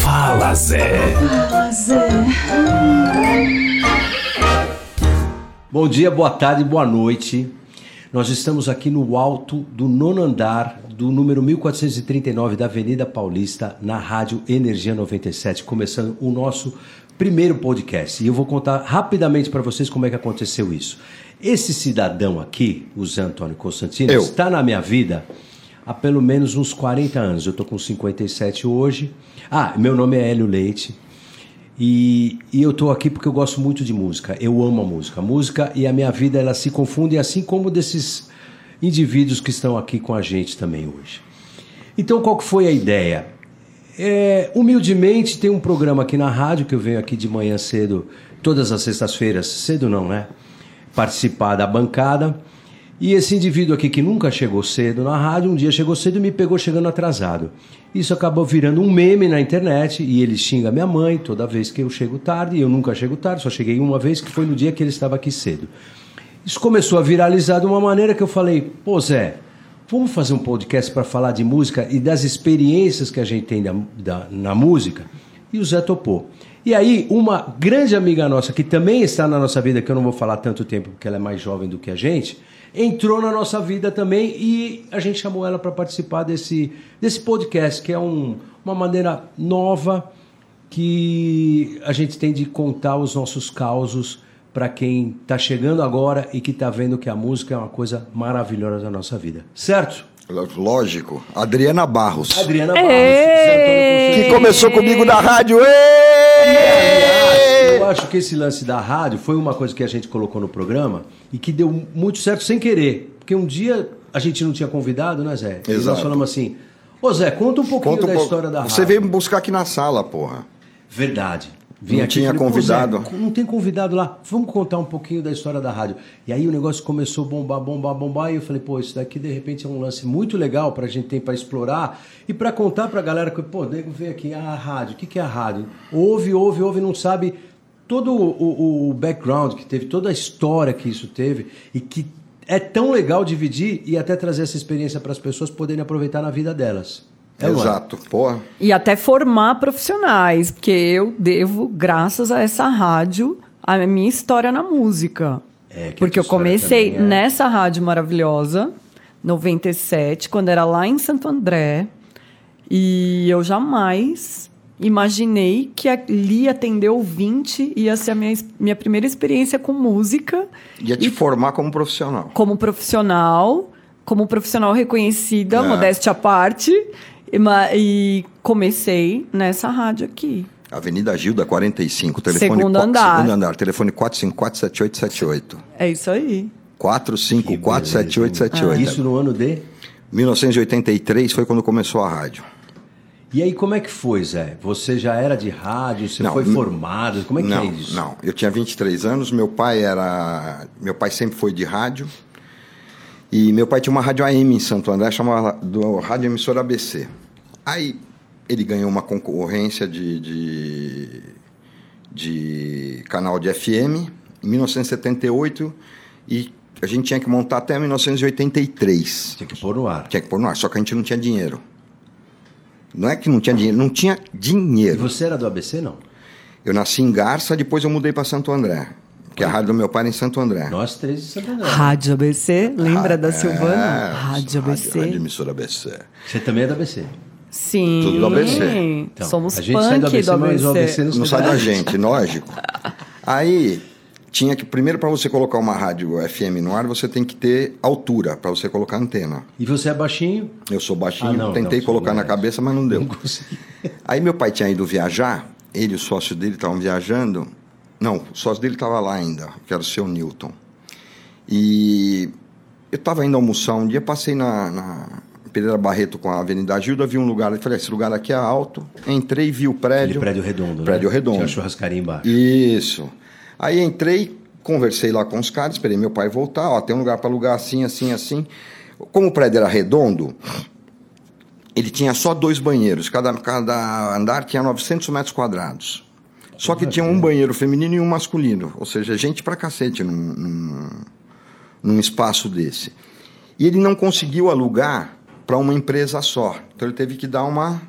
Fala Zé. Fala Zé. Bom dia, boa tarde, boa noite. Nós estamos aqui no alto do nono andar do número 1439 da Avenida Paulista, na Rádio Energia 97, começando o nosso primeiro podcast. E eu vou contar rapidamente para vocês como é que aconteceu isso. Esse cidadão aqui, o Zé Antônio Constantino, Eu. está na minha vida há pelo menos uns 40 anos. Eu tô com 57 hoje. Ah, meu nome é Hélio Leite. E, e eu tô aqui porque eu gosto muito de música. Eu amo a música. A música e a minha vida ela se confundem assim como desses indivíduos que estão aqui com a gente também hoje. Então, qual que foi a ideia? É, humildemente, tem um programa aqui na rádio que eu venho aqui de manhã cedo, todas as sextas-feiras, cedo não, né? Participar da bancada. E esse indivíduo aqui que nunca chegou cedo na rádio, um dia chegou cedo e me pegou chegando atrasado. Isso acabou virando um meme na internet e ele xinga minha mãe toda vez que eu chego tarde. E eu nunca chego tarde, só cheguei uma vez que foi no dia que ele estava aqui cedo. Isso começou a viralizar de uma maneira que eu falei: pô, Zé, vamos fazer um podcast para falar de música e das experiências que a gente tem da- da- na música? E o Zé topou. E aí, uma grande amiga nossa, que também está na nossa vida, que eu não vou falar tanto tempo porque ela é mais jovem do que a gente, entrou na nossa vida também e a gente chamou ela para participar desse, desse podcast, que é um- uma maneira nova que a gente tem de contar os nossos causos para quem está chegando agora e que está vendo que a música é uma coisa maravilhosa na nossa vida. Certo? Lógico. Adriana Barros. Adriana Barros. Ei! Que começou comigo na rádio. Êêêê! Eu acho que esse lance da rádio foi uma coisa que a gente colocou no programa e que deu muito certo sem querer. Porque um dia a gente não tinha convidado, né, Zé? E nós Exato. falamos assim: Ô Zé, conta um pouquinho Conta um da pouco. história da rádio. Você veio me buscar aqui na sala, porra. Verdade. Vim Não aqui tinha falei, "Pô, convidado." Zé, não tem convidado lá. Vamos contar um pouquinho da história da rádio. E aí o negócio começou a bombar, bombar, bombar. E eu falei, pô, isso daqui de repente é um lance muito legal pra gente ter pra explorar e pra contar pra galera que, pô, nego vem aqui, ah, a rádio, o que, que é a rádio? Ouve, ouve, ouve, não sabe todo o, o- background que teve, toda a história que isso teve e que é tão legal dividir e até trazer essa experiência para as pessoas poderem aproveitar na vida delas. É, é? Exato, porra. E até formar profissionais, porque eu devo, graças a essa rádio, a minha história na música. É, porque eu comecei é- nessa rádio maravilhosa, 97, quando era lá em Santo André. E eu jamais imaginei que ali atender ouvinte ia ser a minha, minha primeira experiência com música Ia te formar como profissional. como profissional, como profissional reconhecida, É. modéstia à parte, e, e comecei nessa rádio aqui. Avenida Gilda 45, telefone Segundo qua- andar. Segundo andar, telefone 4547878. É isso aí. 4547878. Isso no ano de 1983 foi quando começou a rádio. E aí, como é que foi, Zé? Você já era de rádio, você Não, foi formado, como é que não, é isso? Não, eu tinha 23 anos, meu pai era. Meu pai sempre foi de rádio. E meu pai tinha uma rádio AM em Santo André, chamava do Rádio Emissora ABC. Aí ele ganhou uma concorrência de, de, de canal de FM em 1978 e a gente tinha que montar até 1983. Tinha que pôr no ar. Tinha que pôr no ar, só que a gente não tinha dinheiro. Não é que não tinha dinheiro, não tinha E dinheiro. você era do ABC, não? Eu nasci em Garça, depois eu mudei para Santo André. Porque a rádio do meu pai em Santo André. Nós três de Santo André. Rádio ABC, lembra da É, Silvana? Rádio ABC. Rádio emissora ABC. Você também é do ABC. Sim. Tudo do ABC. Então, Somos a gente sai do punk ABC, do mas o ABC ABC. não, Não sai da gente, lógico. Aí, tinha que, primeiro, para você colocar uma rádio FM no ar, você tem que ter altura para você colocar antena. E você é baixinho? Eu sou baixinho, Ah, não, tentei não, colocar na cabeça, mas não deu. Não. Aí meu pai tinha ido viajar, ele e o sócio dele estavam viajando. Não, o sócio dele estava lá ainda, que era o seu Newton. E eu estava indo almoçar um dia, passei na, na Pereira Barreto com a Avenida Gilda, vi um lugar, falei, esse lugar aqui é alto. Entrei, vi o Aquele prédio. prédio redondo, Prédio né? redondo. Tinha churrascaria embaixo. Isso. Aí entrei, conversei lá com os caras, esperei meu pai voltar, ó, tem um lugar para alugar assim, assim, assim. Como o prédio era redondo, ele tinha só dois banheiros, cada, cada andar tinha 900 metros quadrados. Só que tinha um banheiro feminino e um masculino, ou seja, gente pra cacete num, num, num espaço desse. E ele não conseguiu alugar para uma empresa só, então ele teve que dar uma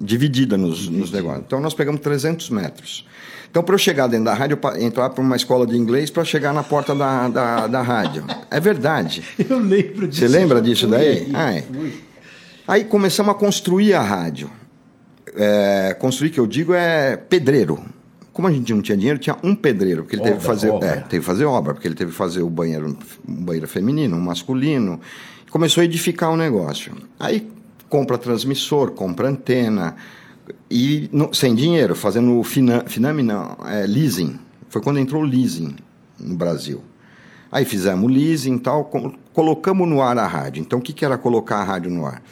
dividida nos, nos negócios. Então nós pegamos 300 metros. Então, para eu chegar dentro da rádio, eu entrar para uma escola de inglês para chegar na porta da, da, da rádio. É verdade. Eu lembro disso. Você lembra disso fui daí? aí, Ah, é. Aí começamos a construir a rádio. É, construir, que eu digo, é pedreiro. Como a gente não tinha dinheiro, tinha um pedreiro, porque ele teve que Obra, fazer, obra. é, teve que fazer obra, porque ele teve que fazer o banheiro, um banheiro feminino, um masculino. Começou a edificar o negócio. Aí compra transmissor, compra antena, e no- sem dinheiro, fazendo fina, Finame, não, é, leasing. Foi quando entrou o leasing no Brasil. Aí fizemos leasing e tal, co- colocamos no ar a rádio. Então, o que, que era colocar a rádio no ar?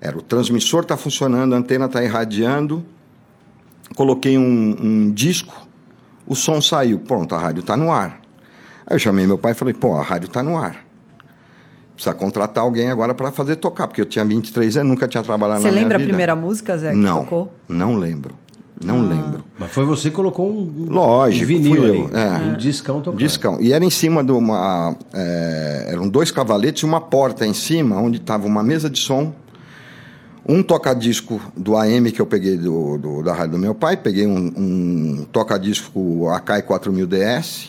Era o transmissor está funcionando, a antena está irradiando, coloquei um, um disco, o som saiu, pronto, a rádio está no ar. Aí eu chamei meu pai e falei, pô, a rádio está no ar. Precisa contratar alguém agora para fazer tocar, porque eu tinha 23 anos, nunca tinha trabalhado Você na minha lembra a vida. primeira música, Zé, que Não, tocou? não lembro. Não lembro. Mas foi você que colocou um, um Lógico, vinil fui ali, eu, é. um discão tocando. Discão. E era em cima de uma. é, eram dois cavaletes e uma porta em cima, onde estava uma mesa de som, um toca-disco do AM que eu peguei do, do- da rádio do meu pai, peguei um, um toca-disco Akai 4000DS,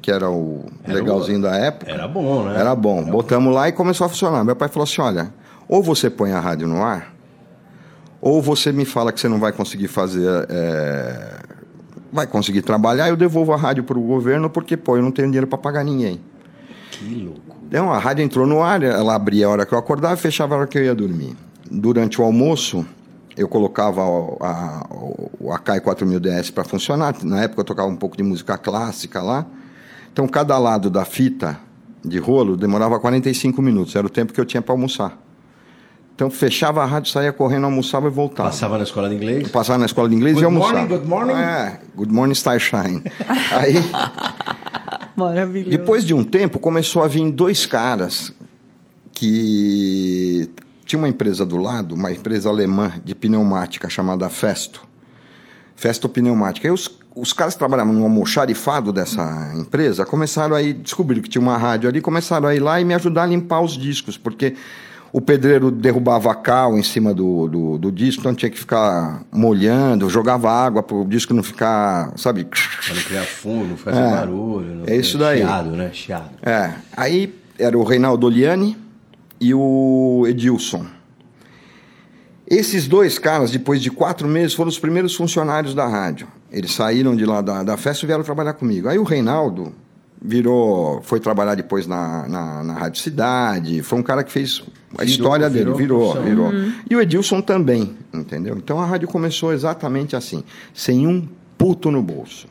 que era o Era legalzinho da época. Era bom, né? Era bom. Botamos lá e começou a funcionar. Meu pai falou assim: olha, ou você põe a rádio no ar, ou você me fala que você não vai conseguir fazer. é, vai conseguir trabalhar, eu devolvo a rádio para o governo, porque, pô, eu não tenho dinheiro para pagar ninguém. Que louco. Então a rádio entrou no ar, ela abria a hora que eu acordava e fechava a hora que eu ia dormir. Durante o almoço, eu colocava o, a, o Akai 4000DS para funcionar. Na época eu tocava um pouco de música clássica lá. Então cada lado da fita de rolo demorava 45 minutos, era o tempo que eu tinha para almoçar. Então fechava a rádio, saía correndo, almoçava e voltava. Passava na escola de inglês? Passava na escola de inglês Good e almoçava. morning, good morning. É, good morning, Starshine. Aí, Maravilhoso. depois de um tempo, começou a vir dois caras que tinha uma empresa do lado, uma empresa alemã de pneumática chamada Festo. Festo Pneumática. Aí os, os caras que trabalhavam no almoxarifado dessa empresa começaram a ir, descobriram que tinha uma rádio ali, começaram a ir lá e me ajudar a limpar os discos, porque o pedreiro derrubava cal em cima do, do, do disco, então tinha que ficar molhando, jogava água para o disco não ficar, sabe? Pra não criar fumo, não fazer É. barulho. Não É isso daí. Chiado, né? Chiado. É, aí era o Reinaldo Oliani e o Edilson. Esses dois caras, depois de quatro meses, foram os primeiros funcionários da rádio. Eles saíram de lá da, da festa e vieram trabalhar comigo. Aí o Reinaldo virou, foi trabalhar depois na, na, na Rádio Cidade, foi um cara que fez a Virou, história dele, virou virou, virou. E o Edilson também, entendeu? Então a rádio começou exatamente assim, sem um puto no bolso.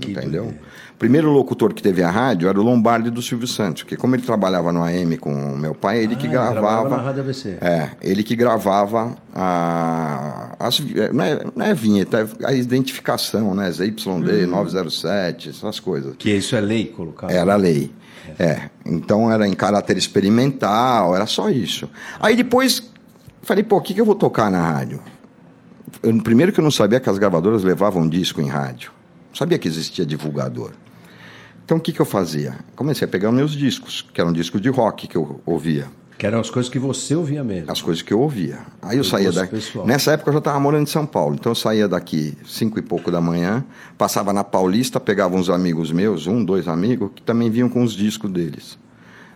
Que entendeu? doideira. O primeiro locutor que teve a rádio era o Lombardi do Silvio Santos, porque como ele trabalhava no AM com o meu pai, ele Ah, que ele gravava. na Rádio ABC. É, ele que gravava a, as, é, não, é, não é vinheta, é a identificação, né? ZYD 907, essas coisas. Que isso é lei colocar. Era lei. É. Então era em caráter experimental, era só isso. Aí depois falei, pô, o que, que eu vou tocar na rádio? Eu, primeiro que eu não sabia que as gravadoras levavam disco em rádio. Não sabia que existia divulgador. Então o que, que eu fazia? Comecei a pegar meus discos, que eram discos de rock que eu ouvia. Que eram as coisas que você ouvia mesmo. As coisas que eu ouvia. Aí eu saía daqui. pessoal. Nessa época eu já estava morando em São Paulo. Então eu saía daqui cinco e pouco da manhã, passava na Paulista, pegava uns amigos meus, um, dois amigos, que também vinham com os discos deles.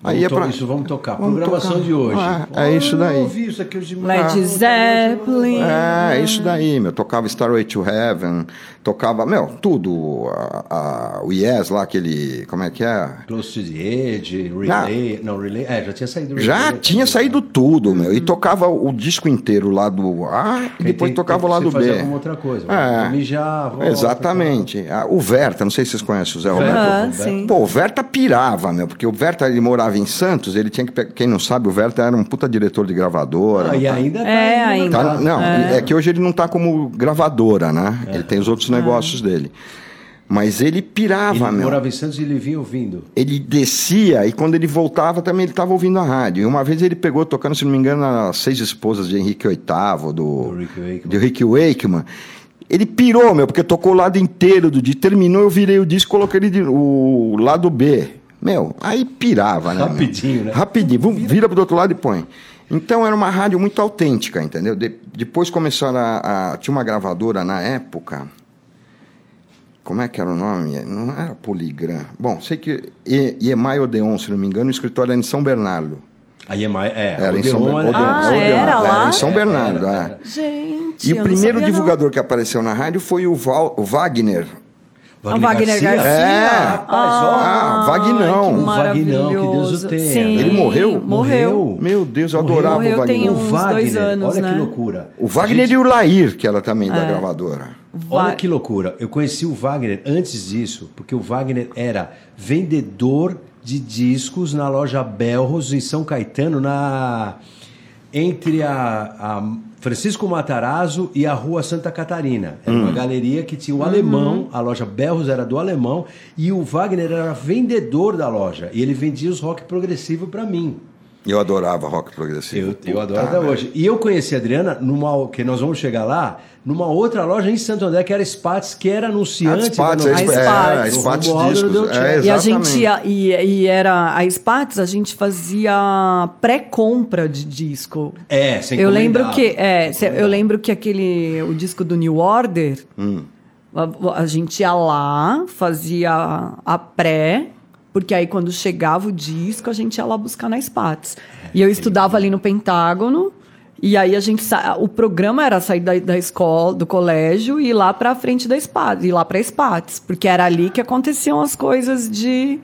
Vamos Aí é pra... Isso vamos tocar. Vamos Programação tocar. de hoje. Ah, é isso daí. Eu ouvi isso aqui hoje de manhã. Led Ah, Zeppelin. É, isso daí, meu. Tocava Starway to Heaven, tocava, meu, tudo. A, a- o Yes lá, aquele. Como é que é? Close to the Edge, Relay. Não, Relay. É, já tinha saído Já Relay. tinha saído tudo, meu. E tocava o disco inteiro lá do A e depois tem- tocava o tem que lado B. alguma outra coisa. É. Mijar, volta, Exatamente. Ah, O Verta, não sei se vocês conhecem o Zé Roberto. Ah, sim. Pô, o Verta pirava, meu, porque o Verta ele morava em Santos, ele tinha que. Quem não sabe, o Verta era um puta diretor de gravadora. Ah, e ainda tá É, no ainda. Tá, não, é. que hoje ele não tá como gravadora, né? Ele tem os outros negócios dele. Mas ele pirava, Ele meu. morava em Santos e ele vinha ouvindo. Ele descia e quando ele voltava também ele estava ouvindo a rádio. E uma vez ele pegou tocando, se não me engano, as seis esposas de Henrique VIII, do, Do Rick Wakeman. de Rick Wakeman. Ele pirou, meu, porque tocou o lado inteiro do disco. Terminou, eu virei o disco e coloquei ele de, o lado B. Meu, aí pirava, né? meu? Rapidinho, né? Rapidinho. Vum, Vira pro outro lado e põe. Então era uma rádio muito autêntica, entendeu? De- depois começaram a, a- Tinha uma gravadora na época. Como é que era o nome? Não era Poligram. Bom, sei que. E- Iemai Odeon, se não me engano, o escritório era em São Bernardo. Aí é mais. É, Era em São Odeon Bernardo. Ah, Odeon, era lá? em São Bernardo, Era, é. era. Gente, E o primeiro sabia, não. divulgador que apareceu na rádio foi o, Val- o Wagner. A Wagner Garcia. É. Rapaz, ó. Ah, Vagnão. que O Vagnão, que Deus o tenha. Sim, Ele morreu? Morreu. Meu Deus, eu Morreu. adorava Morreu o tem Wagner. uns O Wagner, dois anos, olha né? que loucura. O Wagner Gente, e o Lair, que era também É. da gravadora. Olha que loucura. Eu conheci o Wagner antes disso, porque o Wagner era vendedor de discos na loja Belros, em São Caetano, na entre a, a Francisco Matarazzo e a Rua Santa Catarina. Era Hum. uma galeria que tinha o alemão, a loja Belros era do alemão, e o Wagner era vendedor da loja. E ele vendia os rock progressivo para mim. Eu adorava rock progressivo. Eu, eu adoro até hoje. E eu conheci a Adriana numa que nós vamos chegar lá, numa outra loja em Santo André que era Spats, que era anunciante. A Spats, da é, nossa- A é, Spats. a Spats O Romualdo Discos. deu É. E a gente ia, e, e era a Spats, a gente fazia pré-compra de disco. É, sem Eu lembro que é, Sem eu lembro que aquele o disco do New Order, Hum. a, a gente ia lá, fazia a pré, porque aí quando chegava o disco, a gente ia lá buscar na Spats. E eu estudava ali no Pentágono, e aí a gente sa- o programa era sair da, da escola, do colégio e ir lá pra frente da Spats, ir lá pra Spats, porque era ali que aconteciam as coisas de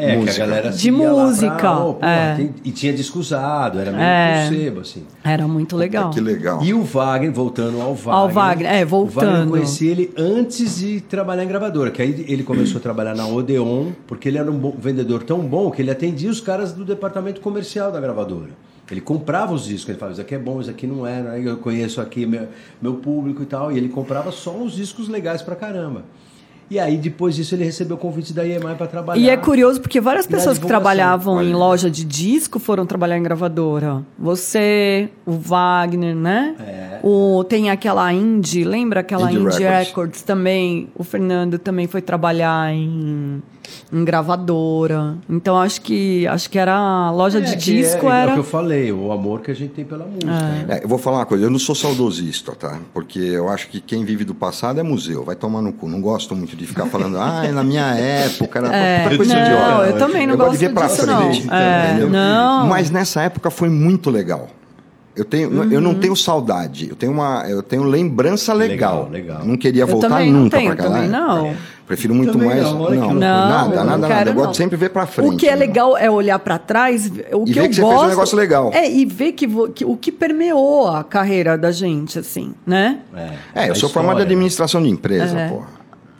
É, Música. que a galera De música, Pra, oh, pô, é. tem- e tinha disco usado, era meio É. é. sebo, assim. era muito legal. Que legal. E o Wagner, voltando ao Wagner. Ao Wagner, é, O Wagner voltando. eu conheci ele antes de trabalhar em gravadora, que aí ele começou a trabalhar na Odeon, porque ele era um bom- vendedor tão bom que ele atendia os caras do departamento comercial da gravadora. Ele comprava os discos, ele falava, isso aqui é bom, isso aqui não é, né? eu conheço aqui meu, meu público e tal, e ele comprava só os discos legais pra caramba. E aí, depois disso, ele recebeu o convite da EMI para trabalhar. E é curioso porque várias pessoas que trabalhavam em loja de disco foram trabalhar em gravadora. Você, o Wagner, né? É. O, tem aquela Indie, lembra aquela Indie Indie, Records. Records. também? O Fernando também foi trabalhar em, em gravadora. Então acho que acho que era a loja É, de disco é, É o era que eu falei, o amor que a gente tem pela música. né? É, eu vou falar uma coisa, eu não sou saudosista, tá? Porque eu acho que quem vive do passado é museu, vai tomar no cu. Não gosto muito de ficar falando, ah, na minha época era É, coisa não, idiota. eu também não eu gosto de ver pra disso, frente, não. É, entendeu? não. Mas nessa época foi muito legal. Eu, tenho, eu Uhum. não tenho saudade, eu tenho, uma, eu tenho lembrança legal. Legal, legal. Não queria Eu voltar nunca pra cá. também né? não. Prefiro muito Também mais. não, não. Não, nada, eu nada, não nada. quero, Eu gosto sempre ver pra frente. O que é né? legal é olhar pra trás, o E que ver eu que você fez um gosto negócio legal. É e ver que, vo- que o que permeou a carreira da gente, assim, né? É, eu A sou formado em administração de empresa, É. porra.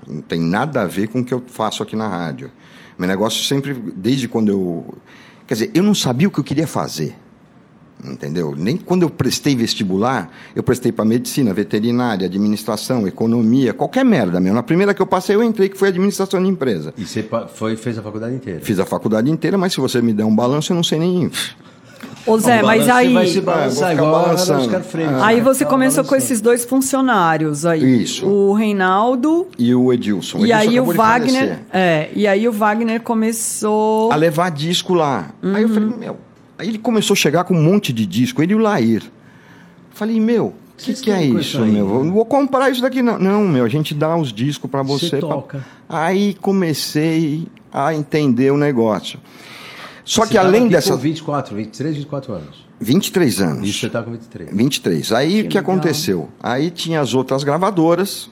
Não tem nada a ver com o que eu faço aqui na rádio. Meu negócio sempre, desde quando eu. Quer dizer, eu não sabia o que eu queria fazer. Entendeu? Nem quando eu prestei vestibular, eu prestei para medicina, veterinária, administração, economia, qualquer merda mesmo. Na primeira que eu passei, eu entrei, que foi administração de empresa. E você foi, fez a faculdade inteira. Fiz a faculdade inteira, mas se você me der um balanço, eu não sei nem. Ô Zé, O mas aí. vai se balançar ficar igual balançando. Freire. Ah. Aí você Tá começou com esses dois funcionários aí. Isso. O Reinaldo E o Edilson. e Edilson aí o Wagner. É, e aí o Wagner começou. a levar disco lá. Aí eu Uhum. falei, meu. Aí ele começou a chegar com um monte de disco, ele e o Lair. Falei, meu, o que, que é isso, aí, meu? né? Não vou comprar isso daqui, não. Não, meu, a gente dá os discos pra você. Pra- toca. Aí comecei a entender o negócio. Só Você que além aqui dessas. Com 24, 23, 24 anos. 23 anos. Isso você tá com 23. 23. Aí o que legal. aconteceu? Aí tinha as outras gravadoras,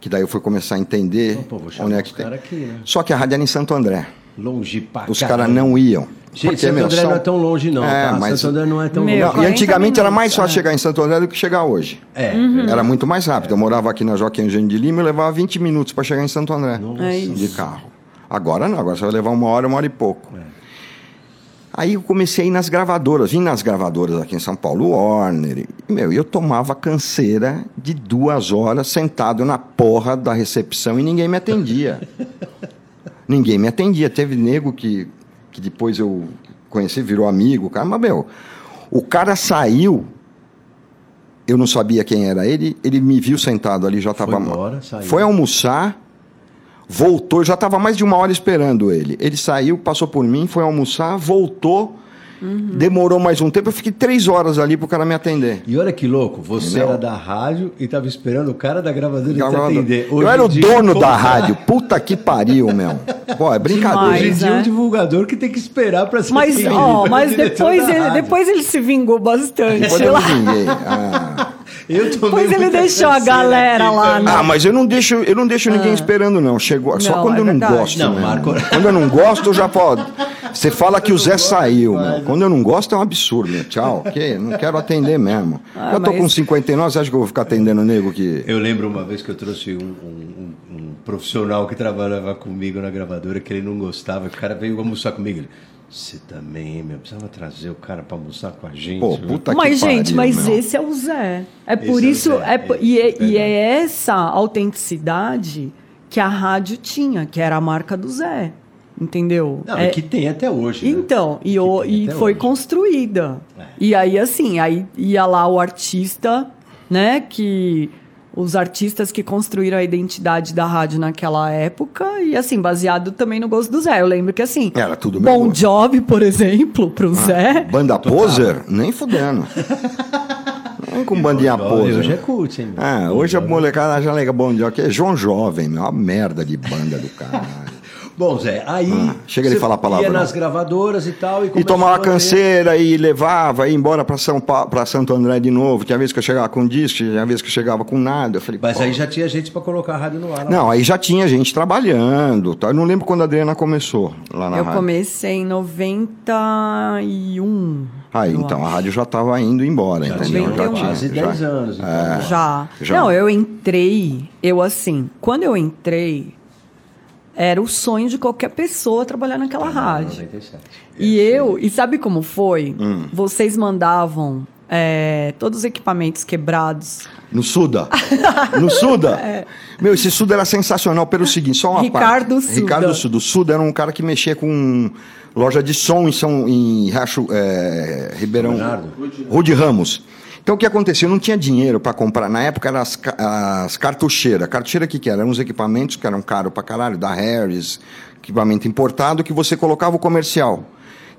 que daí eu fui começar a entender Então, pô, onde é que tem. aqui, né? Só que a rádio era em Santo André. Longe pra Os caras não iam. Gente, Santo André são- não é tão longe, não. É, tá? mas- Santo André não é tão Meu, longe. e 40 antigamente era mais fácil é. chegar em Santo André do que chegar hoje. É, Era muito mais rápido. Eu morava aqui na Joaquim Eugênio de Lima e levava 20 minutos para chegar em Santo André. É isso. De carro. Agora não, agora você vai levar uma hora, uma hora e pouco. É. Aí eu comecei a ir nas gravadoras, vim nas gravadoras aqui em São Paulo, Warner. E, meu, eu tomava canseira de duas horas sentado na porra da recepção e ninguém me atendia. ninguém me atendia. Teve nego que, que depois eu conheci, virou amigo, cara, mas meu, o cara saiu, eu não sabia quem era ele, ele me viu sentado ali, já estava embora, saiu. Foi almoçar, voltou, já estava mais de uma hora esperando ele. Ele saiu, passou por mim, foi almoçar, voltou Demorou mais um tempo, eu fiquei três horas ali pro cara me atender. E olha que louco, você Entendeu? era da rádio e tava esperando o cara da gravadora te atender. Hoje Eu era o dia, dono da rádio. Puta que pariu, meu. Pô, é brincadeira. Hoje em Demais. dia é um né? divulgador que tem que esperar pra ser Mas, ó, mas depois ele, depois ele se vingou bastante. Depois eu lá. vinguei. Ah. Eu tomei Depois ele deixou a galera aqui lá, né? Ah, mas eu não deixo, eu não deixo ninguém esperando, não. Chegou, só Não, quando é eu não verdade. gosto. Não. Marco- Quando eu não gosto, eu já falo. Você fala que o Zé saiu, meu. Quando eu não gosto, é um absurdo, meu. Tchau. Que? Não quero atender mesmo. Ah, eu tô mas- com 59, você acha que eu vou ficar atendendo nego que. Eu lembro uma vez que eu trouxe um, um- um- um profissional que trabalhava comigo na gravadora que ele não gostava, que o cara veio almoçar comigo. Ele, você também, meu, precisava trazer o cara pra almoçar com a gente. Pô, meu." puta Mas, que pariu, gente, mas meu. esse é o Zé. É por Esse é o isso. Zé, é, po- é, e, é, e é essa autenticidade que a rádio tinha, que era a marca do Zé. Entendeu? Não, É- e que tem até hoje. né? Então, e, o- e foi hoje. construída. É. E aí, assim, aí ia lá o artista, né? Que os artistas que construíram a identidade da rádio naquela época, e assim, baseado também no gosto do Zé. Eu lembro que assim. Era tudo Bom gosto. Job, por exemplo, pro Zé. Banda poser? Nem fudendo. Nem com bandinha Jovem, poser. Hoje é cult, hein? meu? Ah, hoje a molecada já liga bom dia, que é João Jovem, meu, uma merda de banda do caralho. Bom, Zé, aí. Ah, chega de você falar palavrão. Ia nas gravadoras e tal. E, E tomava a canseira e levava, ia embora pra São para Santo André de novo. Tinha vez que eu chegava com disco, tinha vez que eu chegava com nada. Eu falei, Mas aí já tinha gente pra colocar a rádio no ar. lá. Não, aí já tinha gente trabalhando. Tá? Eu não lembro quando a Adriana começou lá na Eu rádio. comecei em 91. Aí, eu então, a acho. rádio já estava indo embora, Já entendeu? tinha Já tinha, quase já. 10 anos. Então, É. Já. Já. Não, eu entrei, eu assim, quando eu entrei, era o sonho de qualquer pessoa trabalhar naquela rádio. 97. E eu, e sabe como foi? Hum. Vocês mandavam é, todos os equipamentos quebrados. No Suda. No Suda. Meu, esse Suda era sensacional pelo seguinte, só uma É. Ricardo parte. Suda. Ricardo Suda. O Suda era um cara que mexia com loja de som em, São, em Racho, é, Ribeirão. Bernardo. Rude Ramos. Então o que aconteceu? Eu não tinha dinheiro para comprar. Na época eram as, as cartucheiras. Cartucheira o que, que era? Eram uns equipamentos que eram caros pra caralho, da Harris, equipamento importado, que você colocava o comercial.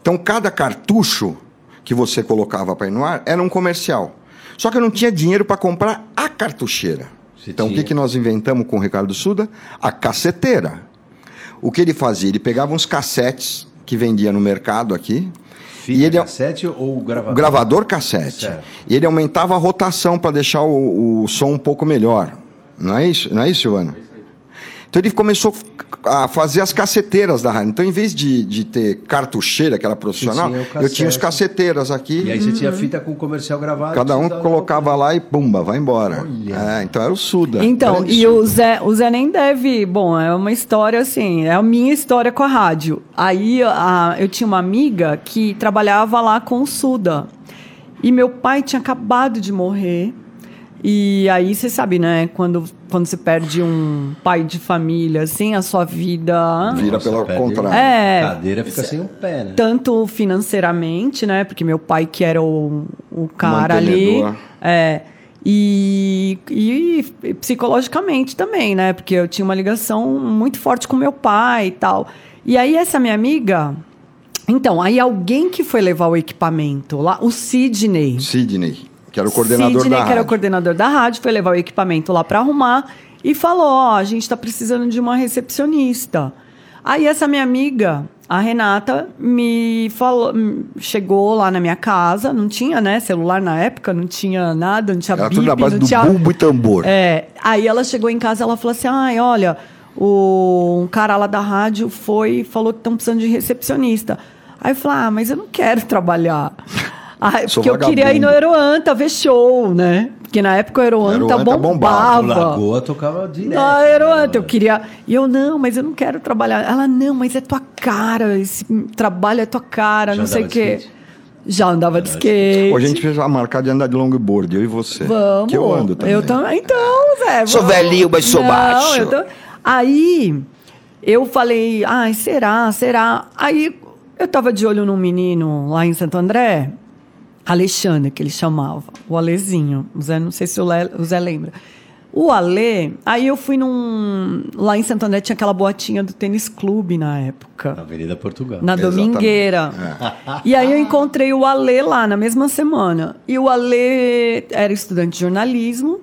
Então cada cartucho que você colocava para ir no ar era um comercial. Só que eu não tinha dinheiro para comprar a cartucheira. Você então o tinha. que, que nós inventamos com o Ricardo Suda? A caceteira. O que ele fazia? Ele pegava uns cassetes que vendia no mercado aqui. Fita e ele, cassete ou gravador? o gravador cassete. Certo. E ele aumentava a rotação para deixar o, o som um pouco melhor. Não é isso, não é isso, Silvano? Então ele começou a fazer as caceteiras da rádio. Então, em vez de, de ter cartucheira, que era profissional, tinha o eu tinha os caceteiras aqui. E aí você tinha fita com comercial gravado. Cada um colocava lá e pumba, vai embora. É, então era o Suda. Então, e Suda. o Zé, o Zé nem deve. Bom, é uma história assim, é a minha história com a rádio. Aí a- eu tinha uma amiga que trabalhava lá com o Suda. E meu pai tinha acabado de morrer. E aí você sabe, né? Quando, quando você perde um pai de família, assim, a sua vida. Vira Nossa, contrário. É. A cadeira fica sem um pé, né? Tanto financeiramente, né? Porque meu pai que era o, o cara ali. É. E, e psicologicamente também, né? Porque eu tinha uma ligação muito forte com meu pai e tal. E aí essa minha amiga. Então, aí alguém que foi levar o equipamento lá, o Sidney. Sidney, que era o coordenador Sidney, da que era o coordenador da rádio, foi levar o equipamento lá para arrumar e falou: Ó, a gente está precisando de uma recepcionista. Aí essa minha amiga, a Renata, me falou, chegou lá na minha casa, não tinha, né, celular na época, não tinha nada, não tinha Era bip, tudo na base não do tinha bulbo e tambor. é, aí ela chegou em casa ela falou assim: ai, olha, o, um cara lá da rádio foi e falou que estão precisando de recepcionista. Aí eu falei, ah, mas eu não quero trabalhar. Ah, Sou porque eu queria ir no vagabundo. Aeroanta ver show, né? Porque na época o Aeroanta, Aeroanta bombava. bombava. O Lagoa tocava direto. No Aeroanta, eu queria. E eu, não, mas eu não quero trabalhar. Ela, não, mas é tua cara, esse trabalho é tua cara, Já não sei o quê. skate? Já andava de skate. Hoje a gente fez a marcar de andar de longboard, eu e você. Vamos. Que eu ando também. Eu também. Então, Zé. Sou vamos. velhinho, mas sou Não, baixo. eu tô- Aí, eu falei, ai, será, será? Aí, eu tava de olho num menino lá em Santo André, Alexandre, que ele chamava, o Alezinho. O Zé, não sei se o, Le- o Zé lembra. O Ale, aí eu fui num. Lá em Santo André tinha aquela boatinha do tênis clube na época. Na Avenida Portugal. Na Exatamente. Domingueira. E aí eu encontrei o Ale lá na mesma semana. E o Ale era estudante de jornalismo.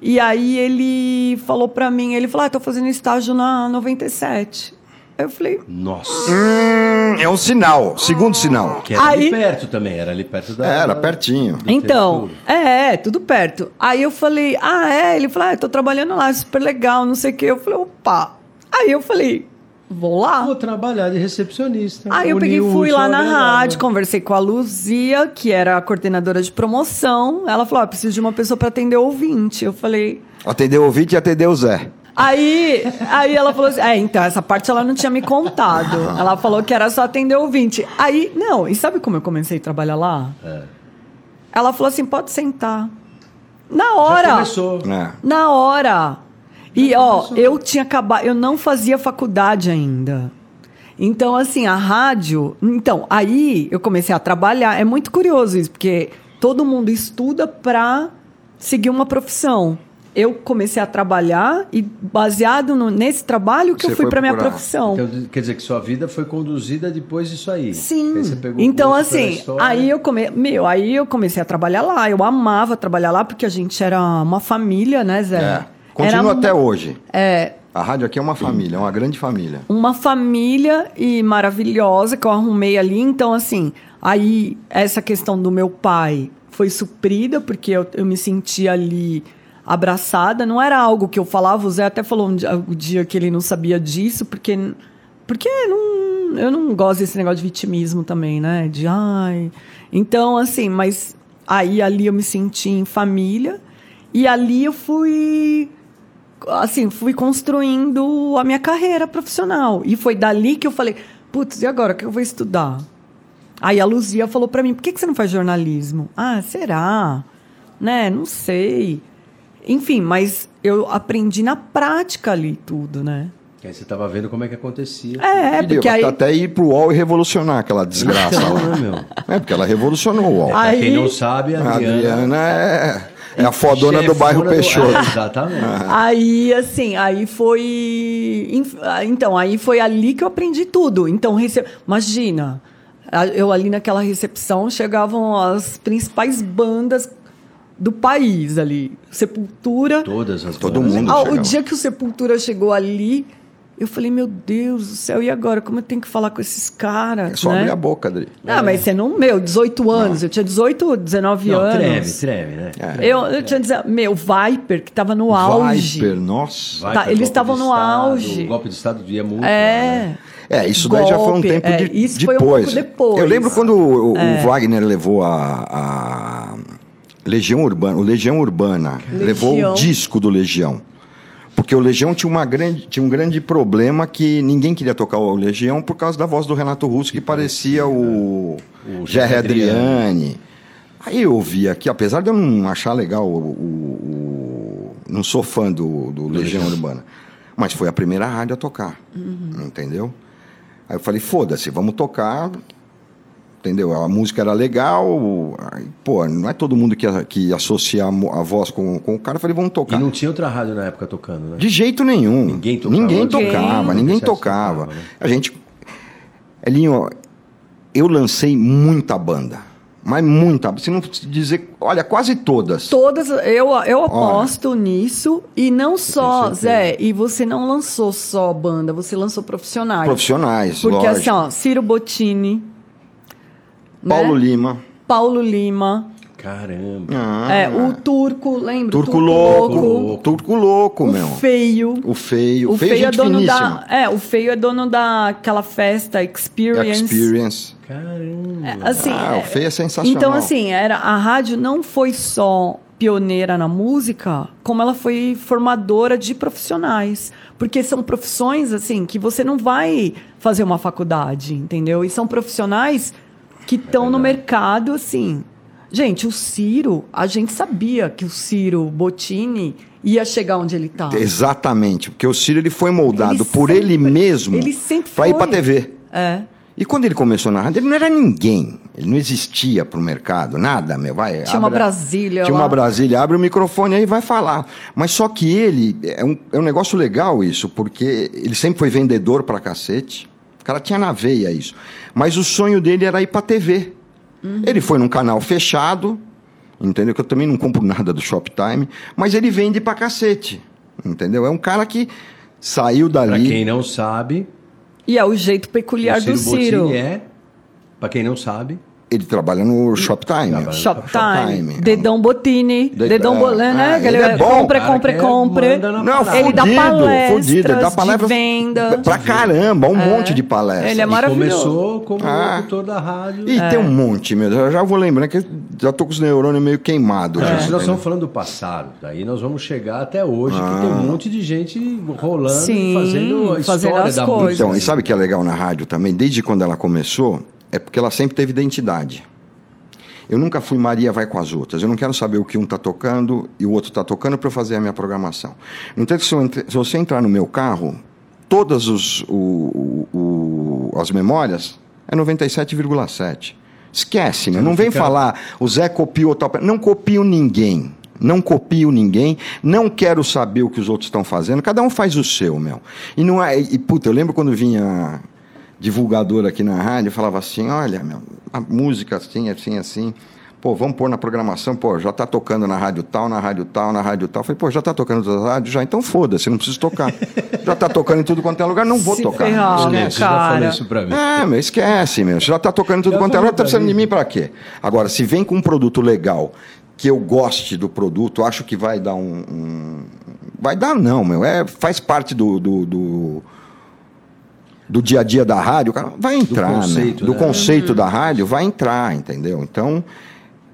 E aí ele falou pra mim, ele falou, ah, tô fazendo estágio na 97. Aí eu falei, Nossa. Hum, é um sinal, segundo sinal. Que era ali Aí- perto também, era ali perto da. Era pertinho. Então, é, é, tudo perto. Aí eu falei, ah, é? Ele falou, ah, eu tô trabalhando lá, super legal, não sei o quê. Eu falei, opa. Aí eu falei, vou lá. Vou trabalhar de recepcionista. Aí eu peguei e fui lá na rádio, conversei com a Luzia, que era a coordenadora de promoção. Ela falou, ah, preciso de uma pessoa para atender o ouvinte. Eu falei... Atendeu o Vite e atendeu o Zé. Aí, aí ela falou assim, é, então, essa parte ela não tinha me contado. Ela falou que era só atender ouvinte. Aí, não, e sabe como eu comecei a trabalhar lá? É. Ela falou assim, pode sentar. Na Já hora. começou. É. Na hora. E, ó, começou. eu tinha acabado, eu não fazia faculdade ainda. Então, assim, a rádio. Então, aí eu comecei a trabalhar. É muito curioso isso, porque todo mundo estuda pra seguir uma profissão. Eu comecei a trabalhar e, baseado no- nesse trabalho, que Você eu fui pra minha profissão. Então, quer dizer que sua vida foi conduzida depois disso aí. Sim. Aí você pegou o Então, assim, aí eu, come... Meu, aí eu comecei a trabalhar lá. Eu amava trabalhar lá, porque a gente era uma família, né, Zé? É. Continua Era até hoje. É, A rádio aqui é uma família, é uma grande família. uma família e maravilhosa que eu arrumei ali. Então, assim, aí essa questão do meu pai foi suprida, porque eu, eu me sentia ali abraçada. Não era algo que eu falava, o Zé até falou um dia, o dia que ele não sabia disso, porque, porque não, eu não gosto desse negócio de vitimismo também, né? De ai. Então, assim, mas aí ali eu me senti em família e ali eu fui assim, fui construindo a minha carreira profissional. E foi dali que eu falei, putz, e agora o que eu vou estudar? Aí a Luzia falou pra mim, por que, que você não faz jornalismo? Ah, será? Né, não sei. Enfim, mas eu aprendi na prática ali tudo, né? Que aí você tava vendo como é que acontecia. É, E deu porque aí... até ir pro UOL e revolucionar aquela desgraça Então, lá. né, meu? É, porque ela revolucionou o UOL. Pra Aí- quem não sabe, a Adriana... Adriana é, é a fodona do bairro Peixoto. É, exatamente. Aí, assim, aí foi. ah, Então, aí foi ali que eu aprendi tudo. Então, rece... imagina, eu ali naquela recepção chegavam as principais bandas do país ali. Sepultura. Todas as Todo bandas. mundo. Ah, o dia que o Sepultura chegou ali, eu falei, meu Deus do céu, e agora? Como eu tenho que falar com esses caras? É só né? abrir a boca, Adri. Ah, mas você não, meu, 18 anos, eu tinha 18, 19 Não, anos. treme, treme, né? Eu, eu tinha dizer, meu, Viper, que tava no auge. Viper, nossa. Vai Tá, eles golpe estavam no Estado, auge. O golpe de Estado ia muito. É. né? É, isso daí já foi um Golpe, tempo é, de, isso foi um depois. pouco depois. Eu lembro quando o, o É. Wagner levou a, a Legião Urbana, o Legião Urbana levou o disco do Legião. Porque o Legião tinha, uma grande, tinha um grande problema que ninguém queria tocar o Legião por causa da voz do Renato Russo, que parecia o, O Jerry Adriani. Aí eu vi aqui, apesar de eu não achar legal, o, o- o- não sou fã do, do Legião Urbana, mas foi a primeira rádio a tocar, entendeu? Aí eu falei, foda-se, vamos tocar, entendeu? A música era legal, aí, pô, não é todo mundo que, que associa a, voz com, com o cara, eu falei, vamos E tocar. não tinha outra rádio na época tocando, né? De jeito nenhum. Ninguém tocava. Ninguém tocava, ninguém tocava. tocava, né? A gente. Elinho, eu lancei muita banda. Mas muita. Se não dizer. Olha, quase todas. Todas, eu, eu aposto nisso. E não só. Zé, e você não lançou só banda, você lançou profissionais. Profissionais, Porque lógico. assim, ó, Ciro Bottini, Paulo né? Lima. Paulo Lima, Caramba. Ah, é, o Turco, lembra? O Turco louco. Louco. Turco louco, o meu. Feio. O feio. O feio, é é gente dono finíssima. da. É, o feio é dono daquela festa Experience. Experience. Caramba. Assim, Ah, é- o feio é sensacional. Então, assim, era, a rádio não foi só pioneira na música, como ela foi formadora de profissionais. Porque são profissões, assim, que você não vai fazer uma faculdade, entendeu? E são profissionais que estão no mercado, assim. Gente, o Ciro, a gente sabia que o Ciro Bottini ia chegar onde ele tá. Exatamente. Porque o Ciro ele foi moldado Ele por sempre- ele mesmo pra ir foi. pra TV. É. E quando ele começou na rádio, ele não era ninguém. Ele não existia para o mercado, nada, meu. Vai, Tinha uma abre- Brasília Tinha lá. uma Brasília, abre o microfone aí e vai falar. Mas só que ele, é um, é um negócio legal isso, porque ele sempre foi vendedor pra cacete. O cara tinha na veia isso. Mas o sonho dele era ir pra TV. Uhum. Ele foi num canal fechado, entendeu? Que eu também não compro nada do Shoptime, mas ele vende pra cacete, entendeu? É um cara que saiu Pra dali. quem não sabe, E é o jeito peculiar o Ciro do Ciro. Bottini é, pra quem não sabe, Ele trabalha no Shoptime. Shoptime. Shoptime. Dedão Botini. Dedão- Dedão Bolé, né? Ah, ele é bom, é compra. manda na Não. Ele dá palestras fudido. Ele dá palestras de venda. Pra caramba, um É. monte de palestras. Ele é maravilhoso. começou como Ah. locutor da rádio. E É. tem um monte, meu. Eu já vou lembrando que já tô com os neurônios meio queimados. Gente, nós entendeu? estamos falando do passado. Daí nós vamos chegar até hoje, que tem um monte de gente rolando, Sim, fazendo a fazendo história as da coisas. música. Então, e sabe o que é legal na rádio também? Desde quando ela começou, é porque ela sempre teve identidade. Eu nunca fui Maria vai com as outras. Eu não quero saber o que um está tocando e o outro está tocando para eu fazer a minha programação. No entanto, se, entre- se você entrar no meu carro, todas os, o- o- as memórias é 97,7. Esquece, meu. Não vem fica- falar o Zé copiou tal. Não copio ninguém. Não copio ninguém, não quero saber o que os outros estão fazendo, cada um faz o seu, meu. E não é. E, puta, eu lembro quando vinha divulgador aqui na rádio, falava assim: olha, meu, a música assim, assim, assim. Pô, vamos pôr na programação, pô, já tá tocando na rádio tal, na rádio tal, na rádio tal. Eu Falei, pô, já tá tocando na rádio? Já, então foda-se, não preciso tocar. já tá tocando em tudo quanto é lugar, não vou Se tocar. ferrar, né, Você já falou cara? isso pra mim. É, meu, esquece, meu. Você já tá tocando em tudo Já quanto é lugar, tá precisando mim. de mim pra quê? Agora, se vem com um produto legal, que eu goste do produto, acho que vai dar um. um- Vai dar, não, meu. É, faz parte do. do, do do dia a dia da rádio, cara, vai entrar, né? conceito, do né? conceito da rádio, vai entrar, entendeu? Então,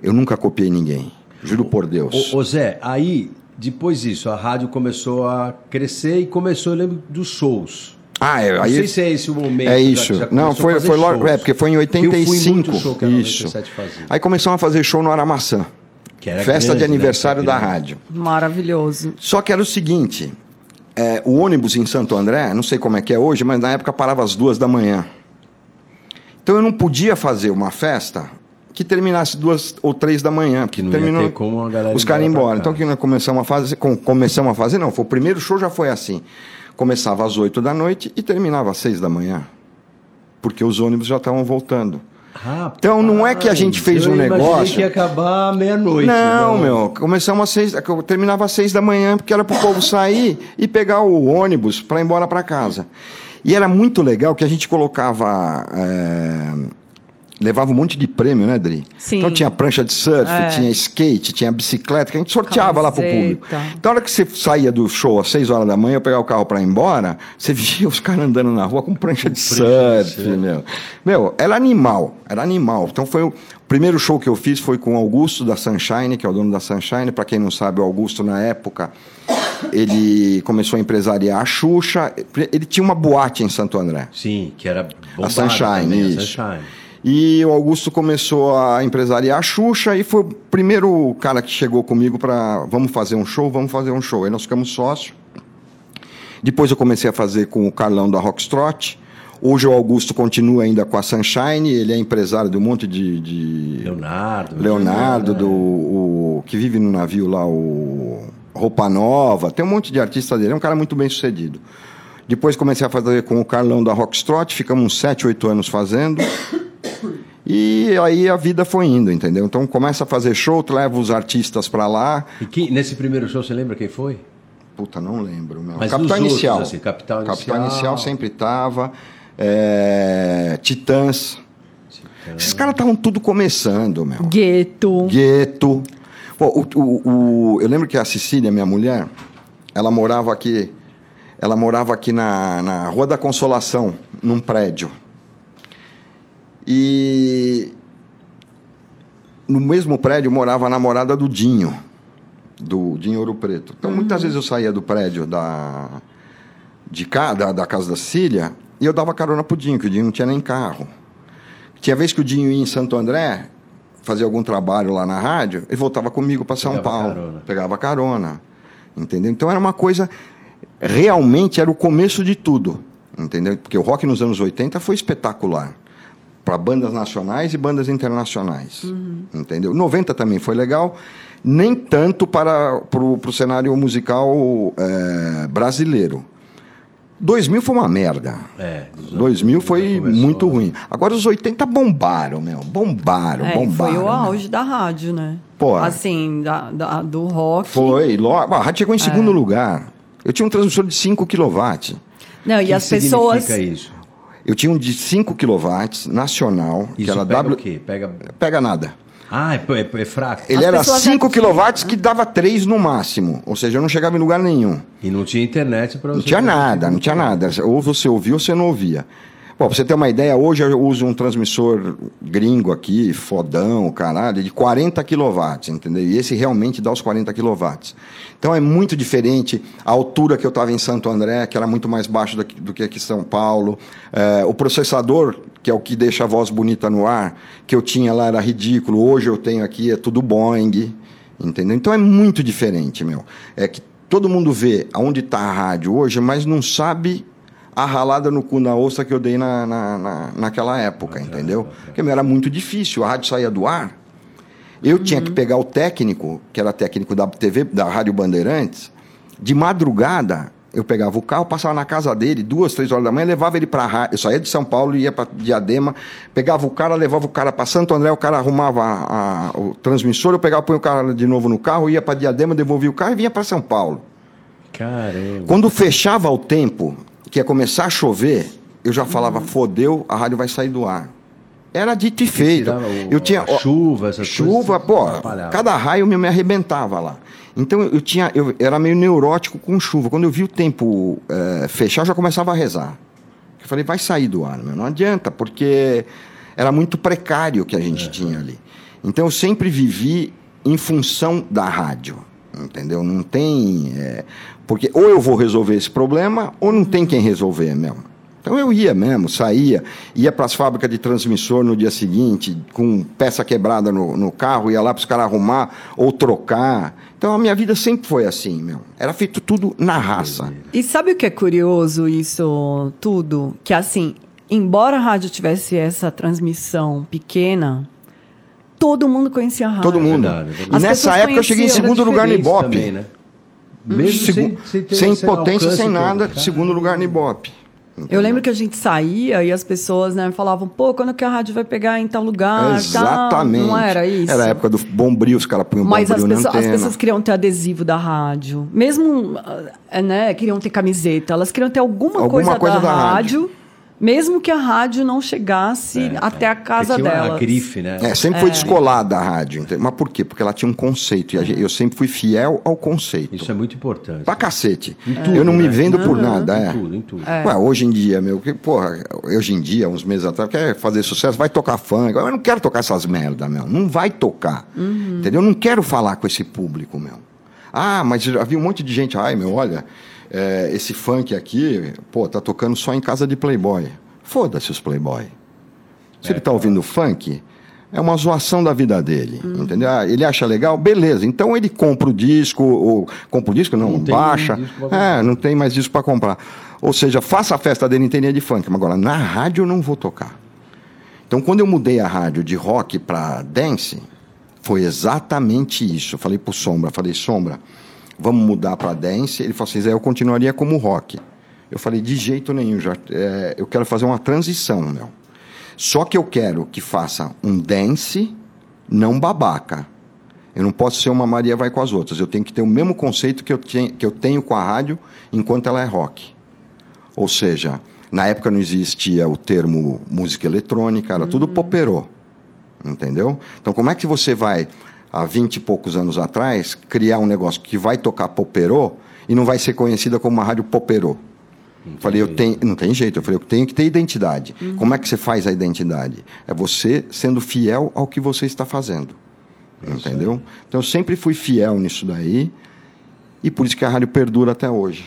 eu nunca copiei ninguém, juro por Deus. Ô, ô, Zé, aí, depois disso, a rádio começou a crescer e começou, eu lembro, dos shows. ah, é, Não aí sei se é esse o momento. É isso. já não, foi, fazer foi logo. É, porque foi em Eu fui 85. muito show que isso. 97 fazia. Aí começamos a fazer show no Aramaçã. Que era Festa grande, de né? aniversário da Grande. rádio. Maravilhoso. Só que era o seguinte: é, o ônibus em Santo André, não sei como é que é hoje, mas na época parava às duas da manhã. Então eu não podia fazer uma festa que terminasse duas ou três da manhã. porque Que não ia ter como a galera os caras ir embora embora. Então que nós começamos a fazer? com- Começamos a fazer, não. Foi o primeiro show já foi assim. Começava às oito da noite e terminava às seis da manhã. Porque os ônibus já estavam voltando. Rapaz, Então, não é que a gente fez eu um negócio- que ia acabar meia-noite. Não, meu, começamos às seis, eu terminava às seis da manhã, porque era pro povo sair e pegar o ônibus para ir embora para casa. E era muito legal que a gente colocava. é, levava um monte de prêmio, né, Dri? Sim. Então tinha prancha de surf, É. tinha skate, tinha bicicleta, que a gente sorteava lá pro público. Então, a hora que você saía do show às seis horas da manhã, eu pegava o carro para ir embora, você via os caras andando na rua com prancha de prancha de surf, surf. meu. Meu, era animal, era animal. Então foi o primeiro show que eu fiz foi com o Augusto da Sunshine, que é o dono da Sunshine. Para quem não sabe, o Augusto na época ele começou a empresariar a Xuxa. Ele tinha uma boate em Santo André. Sim, que era A bombada Sunshine, também, a. Sunshine. E o Augusto começou a empresariar a Xuxa e foi o primeiro cara que chegou comigo para vamos fazer um show, vamos fazer um show. Aí nós ficamos sócios. Depois eu comecei a fazer com o Carlão da Rockstrot. Hoje o Augusto continua ainda com a Sunshine, ele é empresário de um monte de. de- Leonardo. Leonardo, né? do, o, que vive no navio lá, o Roupa Nova, tem um monte de artista dele, é um cara muito bem sucedido. Depois comecei a fazer com o Carlão da Rockstrot, ficamos uns 7, 8 anos fazendo. E aí a vida foi indo, entendeu? Então começa a fazer show, tu leva os artistas pra lá. E quem, nesse primeiro show, você lembra quem foi? Puta, não lembro, meu. Mas Capital dos outros, Inicial. assim, Capital Capital Inicial. Inicial sempre tava. É, Titãs. Esses caras estavam tudo começando, meu. Gueto. Gueto. Pô, o, o- o- eu lembro que a Cecília, minha mulher, ela morava aqui. Ela morava aqui na, na Rua da Consolação, num prédio. E no mesmo prédio morava a namorada do Dinho, do Dinho Ouro Preto. Então, muitas vezes eu saía do prédio da, de cá, da, da casa da Cecília e eu dava carona pro Dinho, que o Dinho não tinha nem carro. Tinha vez que o Dinho ia em Santo André fazer algum trabalho lá na rádio, ele voltava comigo para São Pegava Paulo. carona. Pegava carona. Entendeu? Então era uma coisa. Realmente era o começo de tudo. Entendeu? Porque o rock nos anos 80 foi espetacular. Para bandas nacionais e bandas internacionais. Entendeu? 90 também foi legal, nem tanto para o cenário musical é, brasileiro. 2000 foi uma merda. É, 2000 foi começou, muito né? ruim. Agora os 80 bombaram, meu. Bombaram, É, bombaram. foi o auge da rádio, né? Pô. Assim, da, da- do rock. Foi. Logo, a rádio chegou em É. segundo lugar. Eu tinha um transmissor de 5 kW. Não, e que as pessoas. significa isso? Eu tinha um de 5 kW nacional, que Isso era pega W. o quê? Pega... Pega nada. Ah, é, é- é fraco. Ele As era pessoas 5 aqui- kW que dava 3 no máximo. Ou seja, eu não chegava em lugar nenhum. E não tinha internet para você... Não tinha nada, não tinha nada. Ou você ouvia ou você não ouvia. Bom, você ter uma ideia, hoje eu uso um transmissor gringo aqui, fodão, caralho, de 40 kW, entendeu? E esse realmente dá os 40 kW. Então é muito diferente a altura que eu estava em Santo André, que era muito mais baixo do que aqui em São Paulo. É, o processador, que é o que deixa a voz bonita no ar, que eu tinha lá era ridículo. Hoje eu tenho aqui, é tudo Boeing, entendeu? Então é muito diferente, meu. É que todo mundo vê aonde está a rádio hoje, mas não sabe a ralada no cu na ossa que eu dei na, na, na- naquela época, entendeu? Porque era muito difícil, a rádio saía do ar. Eu tinha que pegar o técnico, que era técnico da TV, da Rádio Bandeirantes, de madrugada, eu pegava o carro, passava na casa dele, duas, três horas da manhã, levava ele para rádio. Eu saía de São Paulo e ia para Diadema, pegava o cara, levava o cara para Santo André, o cara arrumava a- a- o transmissor, eu pegava, punha o cara de novo no carro, ia para Diadema, devolvia o carro e vinha para São Paulo. Caramba. Quando fechava o tempo, que ia começar a chover, eu já falava, fodeu, a rádio vai sair do ar. Era dito e feito. o- eu tinha ó, chuva, essas chuva, coisas, pô, cada raio me, me arrebentava lá. Então eu tinha, eu era meio neurótico com chuva. Quando eu vi o tempo eh, fechar, eu já começava a rezar. Eu falei, vai sair do ar, meu. não adianta, porque era muito precário o que a gente tinha ali. Então eu sempre vivi em função da rádio, entendeu? Não tem. eh, porque ou eu vou resolver esse problema, ou não tem quem resolver mesmo. Então eu ia mesmo, saía, ia para as fábricas de transmissor no dia seguinte, com peça quebrada no, no carro, ia lá para os caras arrumar ou trocar. Então a minha vida sempre foi assim, meu. Era feito tudo na raça. E sabe o que é curioso isso tudo? Que assim, embora a rádio tivesse essa transmissão pequena, todo mundo conhecia a rádio. Todo mundo. verdade, é verdade. E As nessa época eu cheguei em segundo lugar no Ibope. também, né? Mesmo Segu- sem, sem, sem potência, sem todo. nada, Cara, segundo lugar no Ibope. Eu lembro que a gente saía e as pessoas né, falavam, pô, quando que a rádio vai pegar em tal lugar? Exatamente. Tal? Não era isso? Era a época do bombril, os caras punham Mas as bombril na pessoas, as pessoas queriam ter adesivo da rádio. Mesmo, ah, né, queriam ter camiseta. Elas queriam ter alguma, Alguma coisa, coisa da, da rádio, mesmo que a rádio não chegasse É, até a casa Porque tinha delas. A grife, né? É, sempre foi descolada a rádio. Mas por quê? Porque ela tinha um conceito. E eu sempre fui fiel ao conceito. Isso é muito importante. Pra cacete. Em tudo, eu não me né? vendo por nada. Em É. tudo, em tudo. Ué, hoje em dia, meu, que, porra, hoje em dia, uns meses atrás, quer fazer sucesso, vai tocar funk. Eu não quero tocar essas merda, meu. Não vai tocar. Entendeu? Eu não quero falar com esse público, meu. Ah, mas vi um monte de gente, ai, meu, olha, é, esse funk aqui, pô, tá tocando só em casa de playboy. Foda-se os playboy. Se ele tá ouvindo funk, é uma zoação da vida dele, entendeu? Ah, ele acha legal, beleza. Então ele compra o disco, ou compra o disco, não, Não baixa. É, não tem mais disco para comprar. Ou seja, faça a festa dele inteirinha de funk, mas agora na rádio eu não vou tocar. Então quando eu mudei a rádio de rock para dance, foi exatamente isso. Eu falei pro Sombra, falei, Sombra, vamos mudar para dance. Ele falou assim, Zé, eu continuaria como rock. Eu falei, de jeito nenhum, já, é, eu quero fazer uma transição, meu. Só que eu quero que faça um dance, não babaca. Eu não posso ser uma Maria vai com as outras. Eu tenho que ter o mesmo conceito que eu, tenho, que eu tenho com a rádio enquanto ela é rock. Ou seja, na época não existia o termo música eletrônica, era tudo poperô. Entendeu? Então, como é que você vai, há 20 e poucos anos atrás, criar um negócio que vai tocar poperô e não vai ser conhecida como uma rádio poperô? Falei, eu tenho, não tem jeito. Eu falei, eu tenho que ter identidade. Como é que você faz a identidade? É você sendo fiel ao que você está fazendo. Entendeu? Então eu sempre fui fiel nisso daí. E por isso que a rádio perdura até hoje.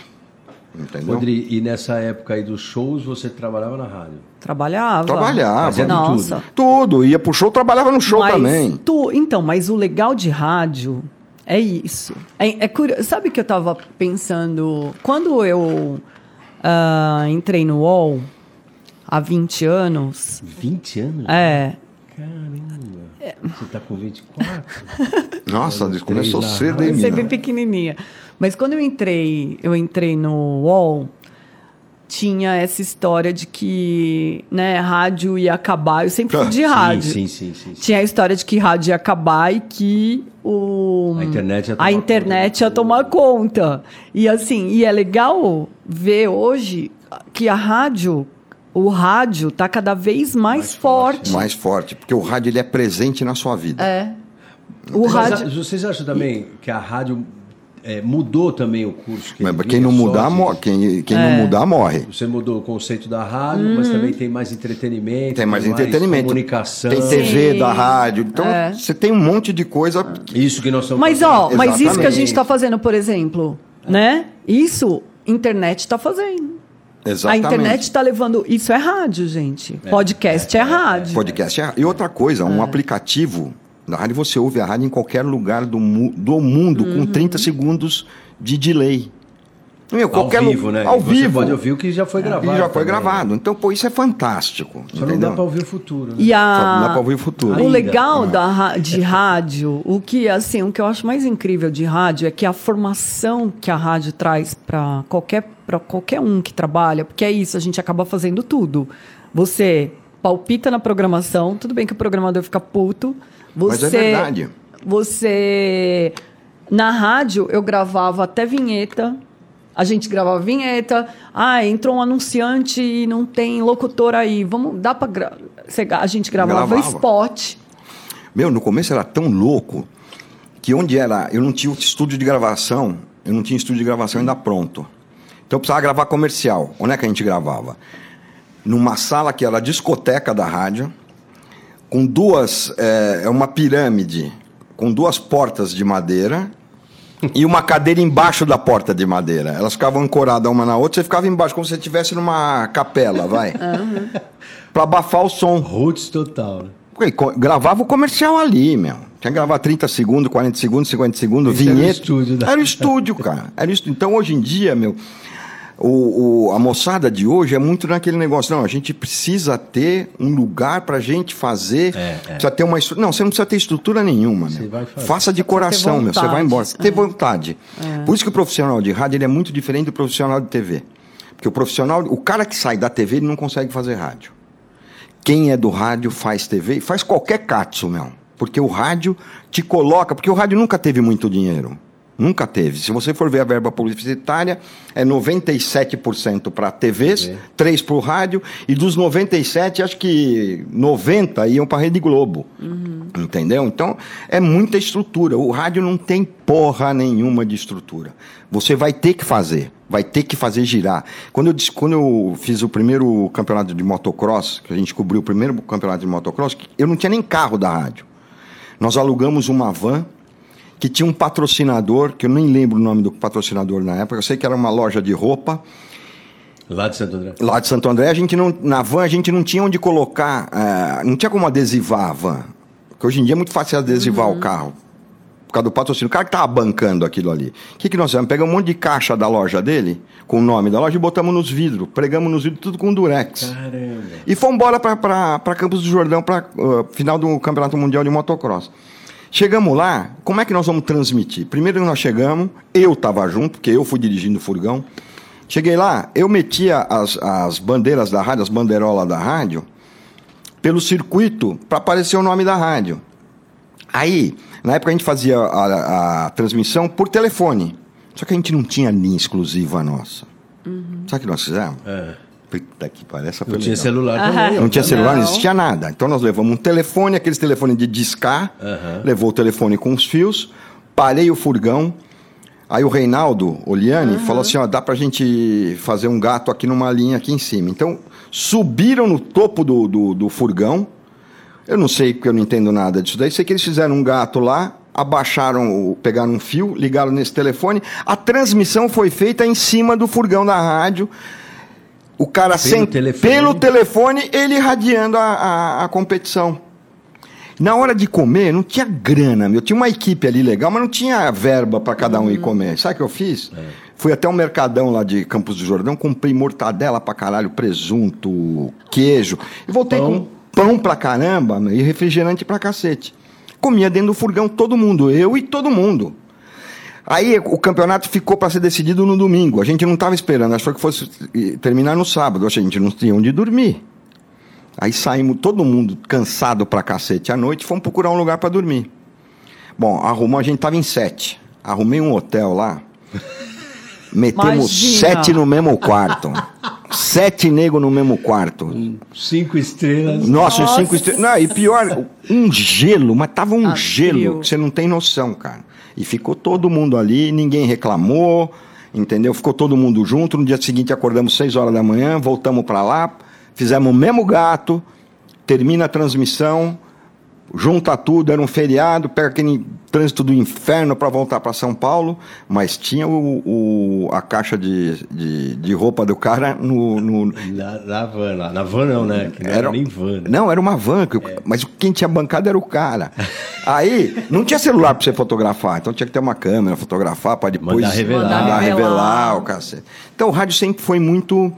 Entendeu? Rodri, e nessa época aí dos shows, você trabalhava na rádio? Trabalhava. Trabalhava. Nossa. tudo. Tudo. Ia pro show, trabalhava no show Mas também. tu- então, mas o legal de rádio é isso. É, é curio- Sabe que eu estava pensando? Quando eu ah, entrei no UOL, há 20 anos. 20 anos? É. Caramba. Você tá com 24? Nossa, começou cedo, hein. Você é bem pequenininha. Mas quando eu entrei, eu entrei no UOL, tinha essa história de que, né, rádio ia acabar. Eu sempre fui de Sim, rádio. Sim, sim, sim. sim. Tinha a história de que rádio ia acabar e que o A internet ia tomar a internet conta. ia tomar conta. E assim, e é legal ver hoje que a rádio, o rádio tá cada vez mais, Mais forte, forte. Mais forte, porque o rádio ele é presente na sua vida. É. O Mas rádio vocês acham também que a rádio é, mudou também o curso? Que Mas quem não mudar, morre. Quem, quem É. não mudar, morre. Você mudou o conceito da rádio, mas também tem mais entretenimento. Tem mais entretenimento. comunicação. Tem TV Sim. da rádio. Então, É. você tem um monte de coisa. Isso que nós estamos Mas fazendo. ó, mas isso que a Exatamente. gente está fazendo, por exemplo, né? Isso internet está fazendo. Exatamente. A internet está levando. Isso é rádio, gente. Podcast é, rádio. Podcast. é- E outra coisa, um aplicativo da rádio, você ouve a rádio em qualquer lugar do, mu- do mundo Uhum. com 30 segundos de delay. Meu, Ao qualquer lu- vivo, né? Ao E você vivo. pode ouvir o que já foi E gravado. já foi também. gravado. Então, pô, isso é fantástico. Só não entendeu? dá para ouvir o futuro. Né? E Só a... não dá pra ouvir o futuro. O Ainda. legal da, ra- de rádio, o que assim, o que eu acho mais incrível de rádio é que a formação que a rádio traz para qualquer para qualquer um que trabalha, porque é isso, a gente acaba fazendo tudo. Você palpita na programação, tudo bem que o programador fica puto. Você, Mas é verdade. Você na rádio eu gravava até vinheta. A gente gravava vinheta. Ah, entrou um anunciante e não tem locutor aí. Vamos, dá para a gente gravava, Gravava. spot. Meu, no começo era tão louco que onde era. Eu não tinha estúdio de gravação, eu não tinha estúdio de gravação ainda pronto. Então eu precisava gravar comercial. Onde é que a gente gravava? Numa sala que era a discoteca da rádio, com duas. É uma pirâmide, com duas portas de madeira e uma cadeira embaixo da porta de madeira. Elas ficavam ancoradas uma na outra, você ficava embaixo, como se você estivesse numa capela, vai. Para abafar o som. Roots total, né? Gravava o comercial ali, meu. Tinha que gravar 30 segundos, 40 segundos, 50 segundos, Esse era o vinheta. estúdio da- Era o estúdio, cara. Era o estúdio. Então, hoje em dia, meu, o, o- a moçada de hoje é muito naquele negócio. Não, a gente precisa ter um lugar pra gente fazer. É, é. Precisa ter uma estrutura. Não, você não precisa ter estrutura nenhuma, Você meu. vai fazer. Faça de coração, meu. Você vai embora. Você ter vontade. Por isso que o profissional de rádio ele é muito diferente do profissional de TV. Porque o profissional, o cara que sai da TV, ele não consegue fazer rádio. Quem é do rádio faz TV e faz qualquer catso, meu. Porque o rádio te coloca. Porque o rádio nunca teve muito dinheiro. Nunca teve. Se você for ver a verba publicitária, é 97% para TVs, TV. 3% para o rádio, e dos 97, acho que 90 iam para a Rede Globo. Entendeu? Então, é muita estrutura. O rádio não tem porra nenhuma de estrutura. Você vai ter que fazer. Vai ter que fazer girar. Quando eu, quando eu fiz o primeiro campeonato de motocross, que a gente cobriu o primeiro campeonato de motocross, eu não tinha nem carro da rádio. Nós alugamos uma van que tinha um patrocinador, que eu nem lembro o nome do patrocinador na época, eu sei que era uma loja de roupa, Lá de Santo André. lá de Santo André, a gente não, na van a gente não tinha onde colocar, eh, não tinha como adesivar a van. Porque hoje em dia é muito fácil adesivar o carro. Por causa do patrocínio. O cara que tava bancando aquilo ali. O que, que nós fizemos? Pegamos um monte de caixa da loja dele, com o nome da loja, e botamos nos vidros. Pregamos nos vidros, tudo com durex. Caramba. E fomos embora para Campos do Jordão, para final do Campeonato Mundial de Motocross. Chegamos lá, como é que nós vamos transmitir? Primeiro nós chegamos, eu estava junto, porque eu fui dirigindo o furgão. Cheguei lá, eu metia as, as bandeiras da rádio, as bandeirolas da rádio, pelo circuito para aparecer o nome da rádio. Aí, na época a gente fazia a, a transmissão por telefone. Só que a gente não tinha linha exclusiva nossa. Sabe o que nós fizemos? É. Puta que pariu, essa foi Não tinha celular também. Não tinha celular, não Não. existia nada. Então nós levamos um telefone, aqueles telefones de discar, Aham. levou o telefone com os fios, parei o furgão. Aí o Reinaldo Oliani falou assim: ó, dá pra gente fazer um gato aqui numa linha aqui em cima. Então subiram no topo do, do, do furgão. Eu não sei porque eu não entendo nada disso daí. Sei que eles fizeram um gato lá, abaixaram, pegaram um fio, ligaram nesse telefone. A transmissão foi feita em cima do furgão da rádio. O cara sem telefone. pelo telefone, ele irradiando a, a, a competição. Na hora de comer, não tinha grana, meu. Tinha uma equipe ali legal, mas não tinha verba para cada um ir comer. Sabe o que eu fiz? Fui até o Mercadão lá de Campos do Jordão, comprei mortadela pra caralho, presunto, queijo. E voltei Pão. com pão pra caramba meu, e refrigerante pra cacete. Comia dentro do furgão todo mundo, eu e todo mundo. Aí o campeonato ficou para ser decidido no domingo. A gente não estava esperando, achou que fosse eh, terminar no sábado. A gente não tinha onde dormir. Aí saímos todo mundo cansado pra cacete à noite, fomos procurar um lugar para dormir. Bom, arrumou, a gente tava em sete. Arrumei um hotel lá. Metemos Imagina. sete no mesmo quarto. sete negros no mesmo quarto. Cinco estrelas. Nossa, Nossa. cinco estrelas. Não, e pior, um gelo, mas tava um Ah, gelo frio. que você não tem noção, cara. E ficou todo mundo ali, ninguém reclamou, entendeu? Ficou todo mundo junto. No dia seguinte acordamos seis horas da manhã, voltamos para lá, fizemos o mesmo gato, termina a transmissão, junta tudo, era um feriado, pega aquele trânsito do inferno para voltar para São Paulo, mas tinha o, o- a caixa de, de, de roupa do cara no- no, Na, na van lá. Na van não, né? Que não era, nem van. né? não, era uma van, que o- mas quem tinha bancado era o cara. Aí, não tinha celular pra você fotografar, então tinha que ter uma câmera, fotografar para depois Mandar revelar. mandar revelar revelar. o cacete. Então o rádio sempre foi muito.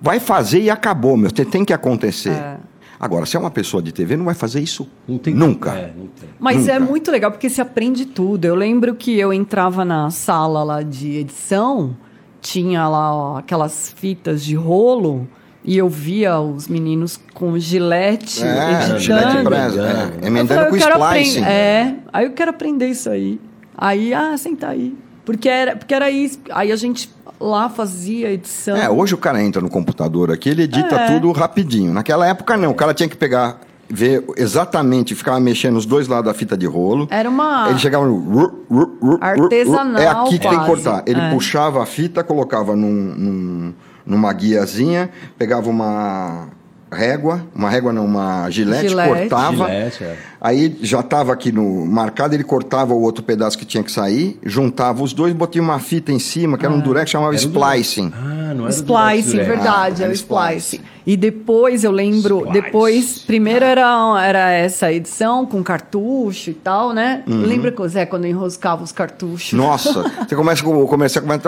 Vai fazer e acabou, meu. Tem, tem que acontecer. É. Agora, se é uma pessoa de TV, não vai fazer isso Não tem nunca. É, não tem. Mas Nunca. é muito legal porque se aprende tudo. Eu lembro que eu entrava na sala lá de edição, tinha lá ó, aquelas fitas de rolo e eu via os meninos com gilete É, editando. gilete Emendando. presa, é, Eu falei, emendando eu com splicing. É, aí eu quero aprender isso aí. Aí, ah, senta aí. Porque era, porque era isso. Aí a gente lá fazia edição. É, hoje o cara entra no computador aqui, ele edita É. tudo rapidinho. Naquela época, não. O cara tinha que pegar, ver exatamente, ficava mexendo os dois lados da fita de rolo. Era uma. Ele chegava no. ru, ru, ru, ru, ru. Artesanal, É aqui que tem que cortar. Ele É. puxava a fita, colocava num, num- numa guiazinha, pegava uma régua, uma régua não, uma gilete, Gilete. cortava. Gilete, é. Aí já estava aqui no marcado, ele cortava o outro pedaço que tinha que sair, juntava os dois, botava uma fita em cima, que era um durex, chamava Era splicing. Ah, não era Splicing, Durex. verdade, Ah, é o era Splicing. Splicing. E depois eu lembro, Splice. depois, primeiro era, era essa edição com cartucho e tal, né? Lembra que o Zé, quando enroscava os cartuchos? Uhum. Nossa, você começa com o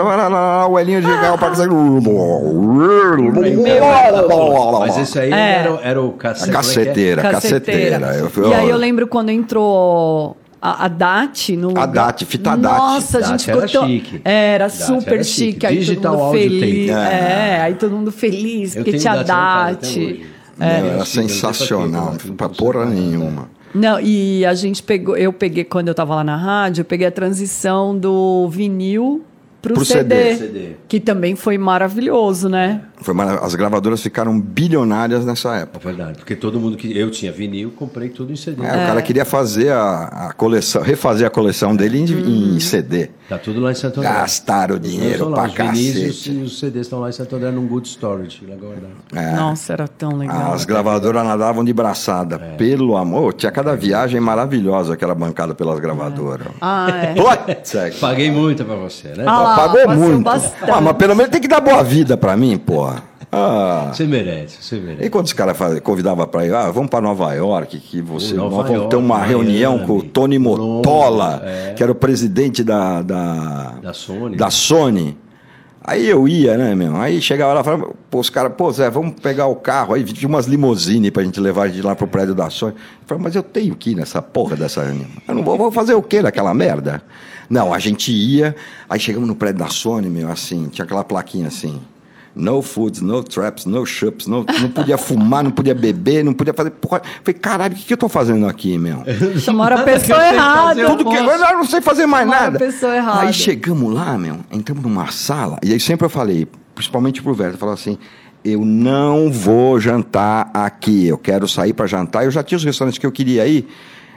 lá, lá, o Elinho de carro para Mas esse aí É. era, era o cacete. A caceteira, caceteira. Eu E aí eu lembro quando entrou a, a DAT no A. DAT, fita DAT. Nossa, a DAT gente era ficou... chique. Era DAT super era chique. chique. Aí Digital todo mundo feliz. Tape. É. aí todo mundo feliz, Eu porque tinha DAT hoje. Não, É, era sensacional, pra porra nenhuma. Não, e a gente pegou, eu peguei, quando eu tava lá na rádio, eu peguei a transição do vinil pro, Pro CD, CD. CD. Que também foi maravilhoso, né? Foi marav- As gravadoras ficaram bilionárias nessa É época. verdade, porque todo mundo que. Eu tinha vinil, comprei tudo em CD. É, O cara queria fazer a, a coleção, refazer a coleção dele em, Uhum. em CD. Tá tudo lá em Santo André. Gastaram dinheiro lá, pra os e cacete. e os CDs estão lá em Santo André num good storage. Lá guardado. É. Nossa, era tão legal. As gravadoras nadavam de braçada. É. Pelo amor, tinha cada viagem maravilhosa que era bancada pelas gravadoras. Ah, é. É Paguei muito pra você, né? Ah, lá, pagou passou muito. bastante. Ah, mas pelo menos tem que dar boa vida pra mim, porra. Ah. Você merece, você merece. E quando os caras convidavam para ir, ah, vamos para Nova York, que você Nova nós vamos ter York, uma reunião Miami, com o Tony Motola, é. que era o presidente da, da, Da Sony. da Sony. Aí eu ia, né, meu? Aí chegava lá e falava, pô, os caras, pô, Zé, vamos pegar o carro. Aí tinha umas limousine pra gente levar de lá pro prédio da Sony. Eu falei, mas eu tenho que ir nessa porra dessa. Eu não vou, vou fazer o quê naquela merda? Não, a gente ia, aí chegamos no prédio da Sony, meu, assim, tinha aquela plaquinha assim. No foods, no traps, no chups, no, não podia fumar, não podia beber, não podia fazer porra. Eu falei, caralho, o que, que eu tô fazendo aqui, meu? Chamaram a pessoa errada. Tudo que posso. eu não sei fazer mais Chamaram a nada. pessoa errada. Aí chegamos lá, meu, entramos numa sala, e aí sempre eu falei, principalmente pro Verto, eu falava assim, eu não vou jantar aqui, eu quero sair para jantar. Eu já tinha os restaurantes que eu queria ir,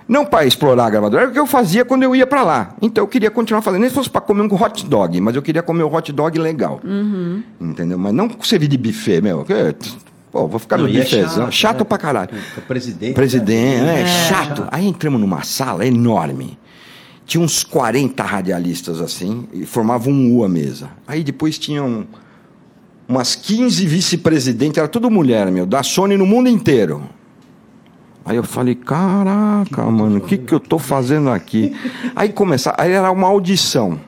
não para explorar a gravadora, era o que eu fazia quando eu ia para lá. Então eu queria continuar fazendo, nem se fosse para comer um hot dog, mas eu queria comer um hot dog legal. Uhum. Entendeu? Mas não servir de buffet, meu. que- Pô, vou ficar Não, no e é buffetzão. Chato, né? pra caralho. O presidente. Presidente, né? é, chato. Aí entramos numa sala enorme. Tinha uns 40 radialistas assim, e formavam um U a mesa. Aí depois tinham umas 15 vice-presidentes, era tudo mulher, meu, da Sony no mundo inteiro. Aí eu falei, caraca, mano, o que, que eu tô fazendo aqui? Aí começar, aí era uma audição.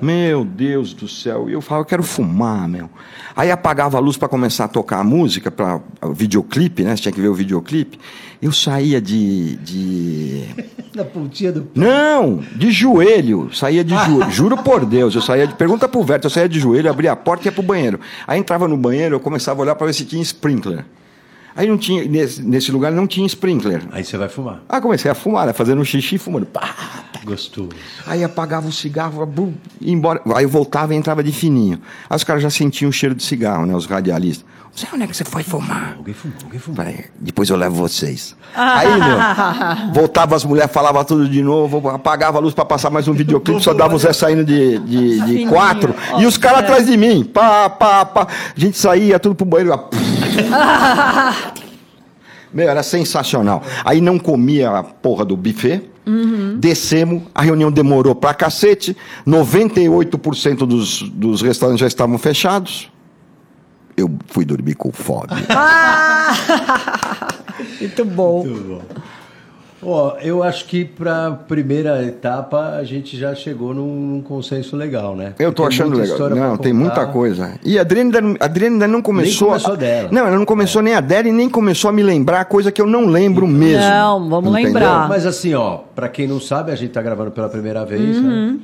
Meu Deus do céu. E eu falava, eu quero fumar, meu. Aí apagava a luz para começar a tocar a música, para o videoclipe, né? Você tinha que ver o videoclipe. Eu saía de. de... Na pontinha do. Não, de joelho. Saía de joelho. Juro por Deus, eu saía de. Pergunta pro Verto, eu saía de joelho, abria a porta e ia pro banheiro. Aí entrava no banheiro, eu começava a olhar para ver se tinha sprinkler. Aí não tinha, nesse, nesse lugar não tinha sprinkler. Aí você vai fumar. Aí comecei a fumar, né? Fazendo xixi, fumando. Pá, Gostoso. Aí apagava o cigarro, bum, ia embora. Aí eu voltava e entrava de fininho. Aí os caras já sentiam o cheiro de cigarro, né? Os radialistas. Você onde é que você foi fumar? Alguém fumou, alguém fumou. Peraí, depois eu levo vocês. Aí, meu, voltava as mulheres, falava tudo de novo, apagava a luz pra passar mais um videoclipe, só dava o Zé saindo de, de, de quatro. Ó, e os caras atrás de mim. Pá, pá, pá. A gente saía tudo pro banheiro. ó. Meu, era sensacional. Aí não comia a porra do buffet. Descemos, a reunião demorou pra cacete. 98% dos, dos restaurantes já estavam fechados. Eu fui dormir com fome. Muito bom. Muito bom. Ó, eu acho que para primeira etapa a gente já chegou num, num consenso legal, né? Eu tô Tem achando muita legal. história Não, tem muita coisa. E a Adriana, ainda- a Adriana ainda não começou. começou a- dela. Não, ela não começou nem a dela e nem começou a me lembrar coisa que eu não lembro mesmo. Não, vamos Entendeu? lembrar. Mas assim, ó, para quem não sabe, a gente tá gravando pela primeira vez, Uhum. né?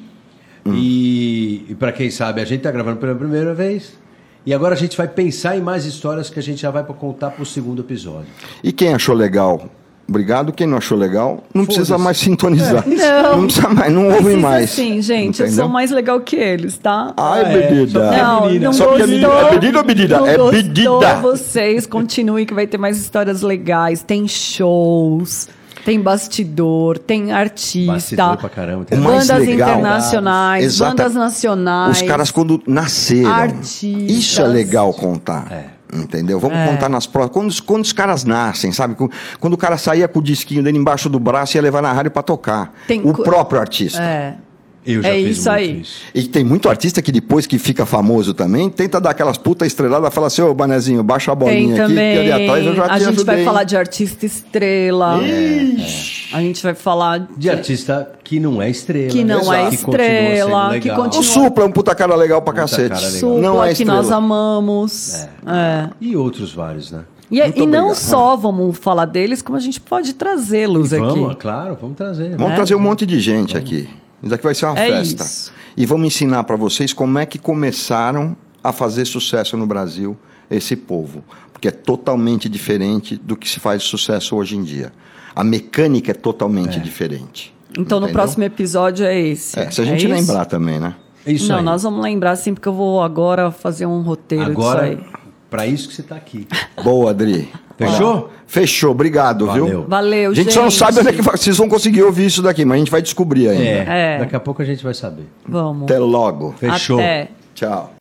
E, e para quem sabe, a gente tá gravando pela primeira vez. E agora a gente vai pensar em mais histórias que a gente já vai para contar pro segundo episódio. E quem achou legal? Obrigado. Quem não achou legal, não precisa mais sintonizar. Não. Não precisa mais, não ouve mais. assim, gente, eu Entendeu? sou mais legal que eles, tá? Ai, Ah, é. bebida. Só Não, não é gostou. É pedida ou? Não É pedida. vocês continuem que vai ter mais histórias legais. Tem shows, tem bastidor, tem artista. Bastidor pra caramba, tem bandas legal- internacionais, Exata- bandas nacionais. Os caras quando nasceram. Artistas. Isso é legal contar. É. Entendeu? Vamos É. contar nas próximas. Quando, os- quando os caras nascem, sabe? Quando o cara saía com o disquinho dele embaixo do braço e ia levar na rádio pra tocar. Tem o co- próprio artista. É. Eu já É fiz isso aí. isso. E tem muito artista que depois que fica famoso também, tenta dar aquelas puta estreladas e fala assim, ô Banezinho, baixa a Tem bolinha aqui, que ali atrás eu já a te gente ajudei. vai falar de artista estrela. A gente vai falar De artista que não é estrela. Que não né? é Que continua sendo estrela, que legal. continua- O Supla é um puta cara legal pra Puta cacete. legal. Supla, Não é que estrela. nós amamos. É. E outros vários, né? E, Muito e não só vamos falar deles, como a gente pode trazê-los aqui. vamos, claro, vamos trazer. Vamos né? trazer um monte de gente aqui. Isso aqui vai ser uma É festa. isso. E vamos ensinar pra vocês como é que começaram a fazer sucesso no Brasil esse povo. Porque é totalmente diferente do que se faz sucesso hoje em dia. A mecânica é totalmente diferente. Então no Entendeu? próximo episódio é esse. É, se a gente É lembrar também, né? É Isso não, aí. nós vamos lembrar sim, porque eu vou agora fazer um roteiro Agora, disso aí. pra isso que você tá aqui. Boa, Adri. Fechou? Fechou, obrigado, Valeu. viu? Valeu, A gente, gente. só não sabe onde é que vocês vão conseguir ouvir isso daqui, mas a gente vai descobrir ainda. É, É. Daqui a pouco a gente vai saber. Vamos. Até logo. Fechou. Até. Tchau.